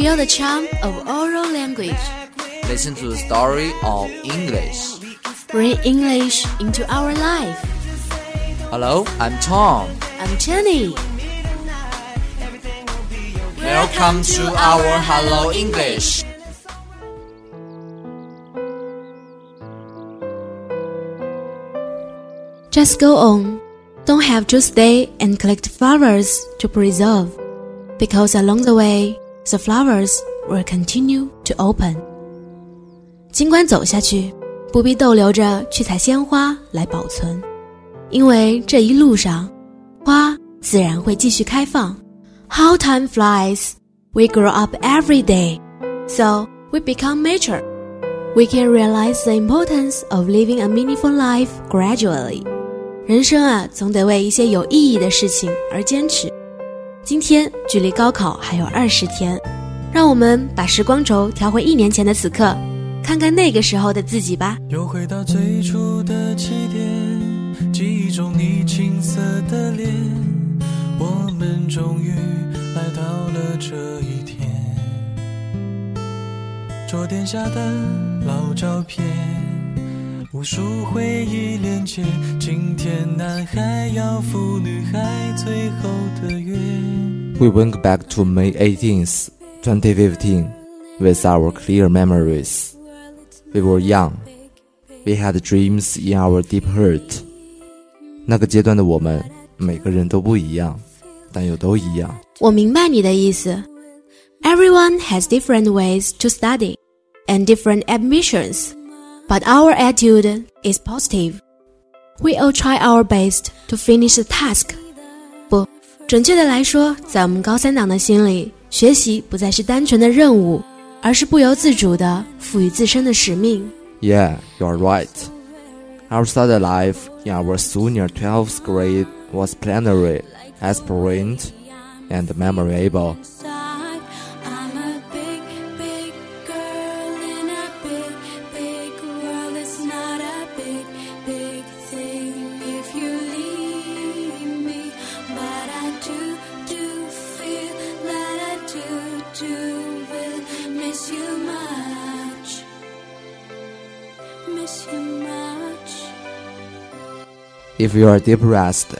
Feel the charm of oral language. Listen to the story of English. Bring English into our life. Hello, I'm Tom. I'm Jenny. Welcome to our Hello English. Just go on. Don't have to stay and collect flowers to preserve, because along the way, the flowers will continue to open. 尽管走下去，不必逗留着去采鲜花来保存，因为这一路上，花自然会继续开放。How time flies! We grow up every day, so we become mature. We can realize the importance of living a meaningful life gradually. 人生啊，总得为一些有意义的事情而坚持。 今天距离高考还有二十天，让我们把时光轴调回一年前的此刻，看看那个时候的自己吧。又回到最初的起点，记忆中你青涩的脸，我们终于来到了这一天。桌垫下的老照片，无数回忆连接。今天男孩要赴女孩最后的约。 We went back to May 18th, 2015, with our clear memories. We were young. We had dreams in our deep hurt. 那个阶段的我们，每个人都不一样，但又都一样。我明白你的意思。Everyone has different ways to study and different ambitions, but our attitude is positive. We all try our best to finish the task. 不，准确的来说，在我们高三党的心里，学习不再是单纯的任务，而是不由自主的赋予自身的使命。 Yeah, you're right. Our study life in our senior 12th grade was plenary, aspirant, and memorable. If you are depressed,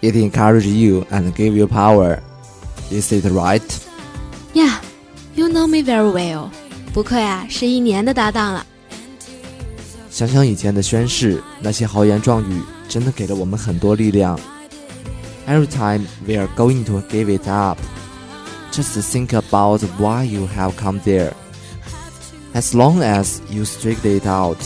it encourages you and give you power. Is it right? Yeah, you know me very well. 不愧啊，是一年的搭档了。想想以前的宣誓，那些豪言壮语，真的给了我们很多力量。Every time we are going to give it up, just think about why you have come there. As long as you strict it out,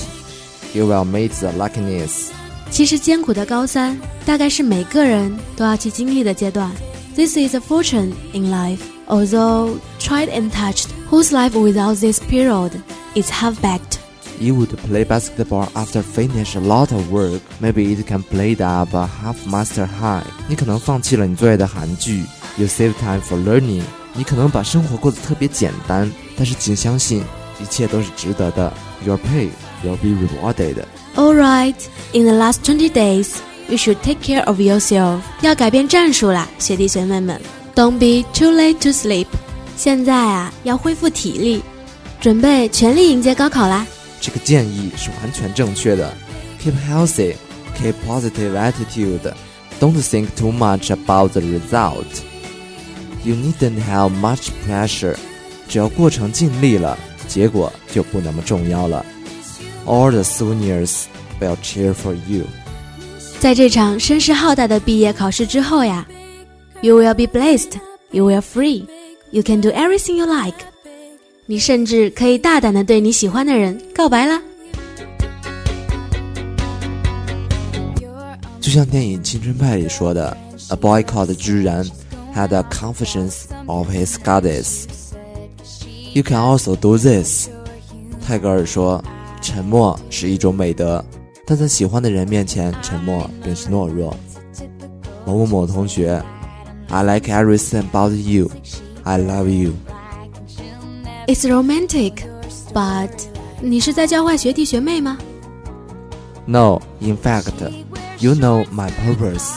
you will meet the luckiness. 其实艰苦的高三，大概是每个人都要去经历的阶段。This is a fortune in life, although tried and touched, whose life without this period is half-baked. You would play basketball after finish a lot of work. Maybe it can play up a half master high. 你可能放弃了你最爱的韩剧。You save time for learning. 你可能把生活过得特别简单，但是请相信，一切都是值得的。Your pay will be rewarded. Alright, in the last 20 days, you should take care of yourself. 要改变战术啦，学弟学妹们。Don't be too late to sleep. 现在啊，要恢复体力，准备全力迎接高考啦。这个建议是完全正确的。Keep healthy, keep positive attitude. Don't think too much about the result. You needn't have much pressure. 只要过程尽力了，结果就不那么重要了。 All the seniors will cheer for you. 在这场声势浩大的毕业考试之后呀，You will be blessed, you will free, you can do everything you like。你甚至可以大胆的对你喜欢的人告白啦。就像电影《青春派》里说的，A boy called 居然 had a confidence of his goddess. You can also do this. 泰戈尔说， 沉默是一种美德，但在喜欢的人面前，沉默便是懦弱。某某某同学，I like everything about you. I love you. It's romantic, but 你是在教坏学弟学妹吗？No, in fact, you know my purpose.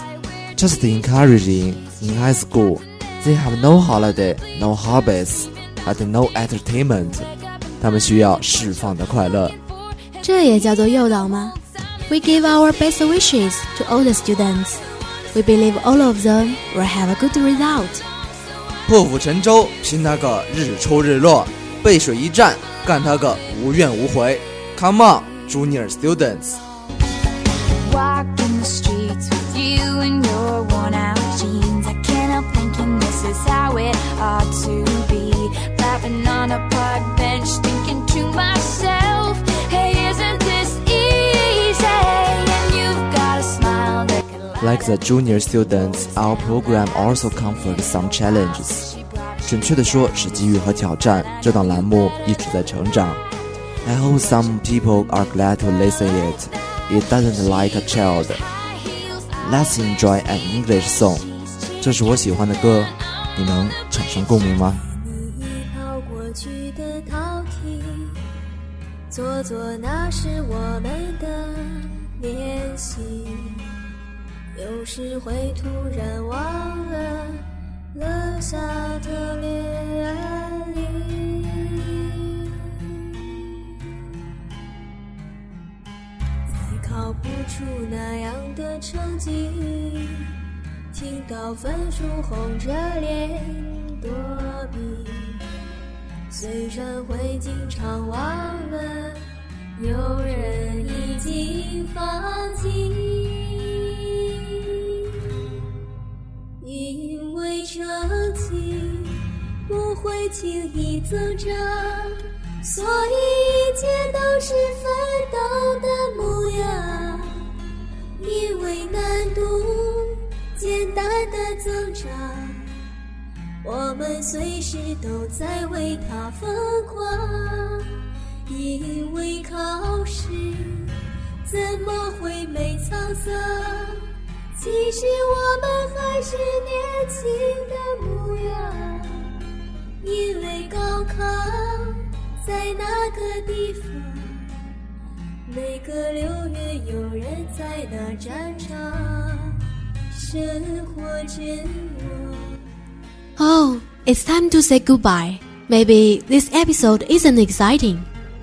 Just encouraging in high school. They have no holiday, no hobbies. but no entertainment。他们需要释放的快乐。这也叫做诱导吗？We give our best wishes to all the students. We believe all of them will have a good result. 破釜沉舟，拼他个日出日落；背水一战，干他个无怨无悔。Come on, junior students! Walking the streets with you in your Like the junior students, our program also comfort some challenges. 准确的说，是机遇和挑战。这档栏目一直在成长。I hope some people are glad to listen it. It doesn't like a child. Let's enjoy an English song. 这是我喜欢的歌，你能产生共鸣吗？你跑过去的陶体，做做那是我们的练习。 是会突然忘了落下的恋离，再考不出那样的成绩。听到分数红着脸躲避，虽然会经常忘了，有人已经放弃。成绩不会轻易增长，所以一切都是奋斗的模样。因为难度简单的增长，我们随时都在为它疯狂。因为考试怎么会没沧桑？其实我们还是年轻的模样。因为高考在那个地方。每个六月有人在那战场，生活着我。 Oh, it's time to say goodbye. Maybe this episode isn't exciting,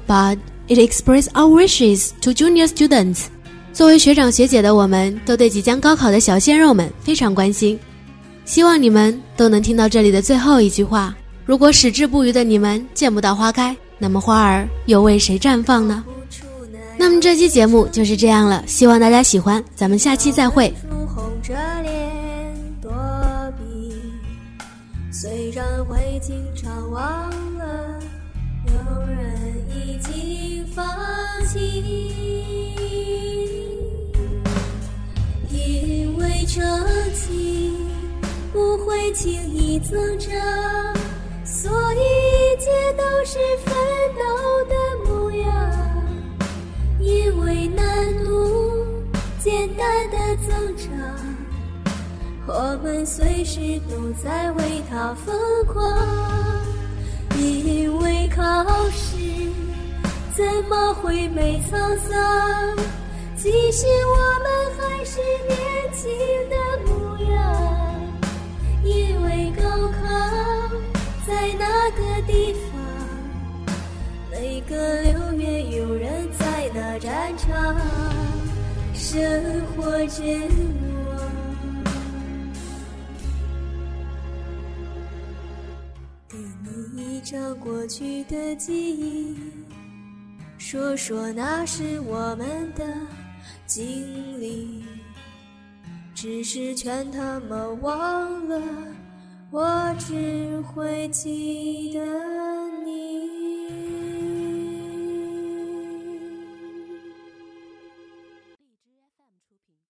but it expresses our wishes to junior students. 作为学长学姐的我们，都对即将高考的小鲜肉们非常关心。希望你们都能听到这里的最后一句话：如果矢志不渝的你们见不到花开，那么花儿又为谁绽放呢？那那么这期节目就是这样了，希望大家喜欢，咱们下期再会。虽然会经常忘了，有人已经放弃。成绩不会轻易增长，所以一切都是奋斗的模样。因为难度简单的增长，我们随时都在为它疯狂。因为考试怎么会没沧桑？其实我们还是年轻的模样。因为高考在那个地方。每个六月有人在那战场生活着我。给你一张过去的记忆，说说那是我们的经历。只是劝他们忘了，我只会记得。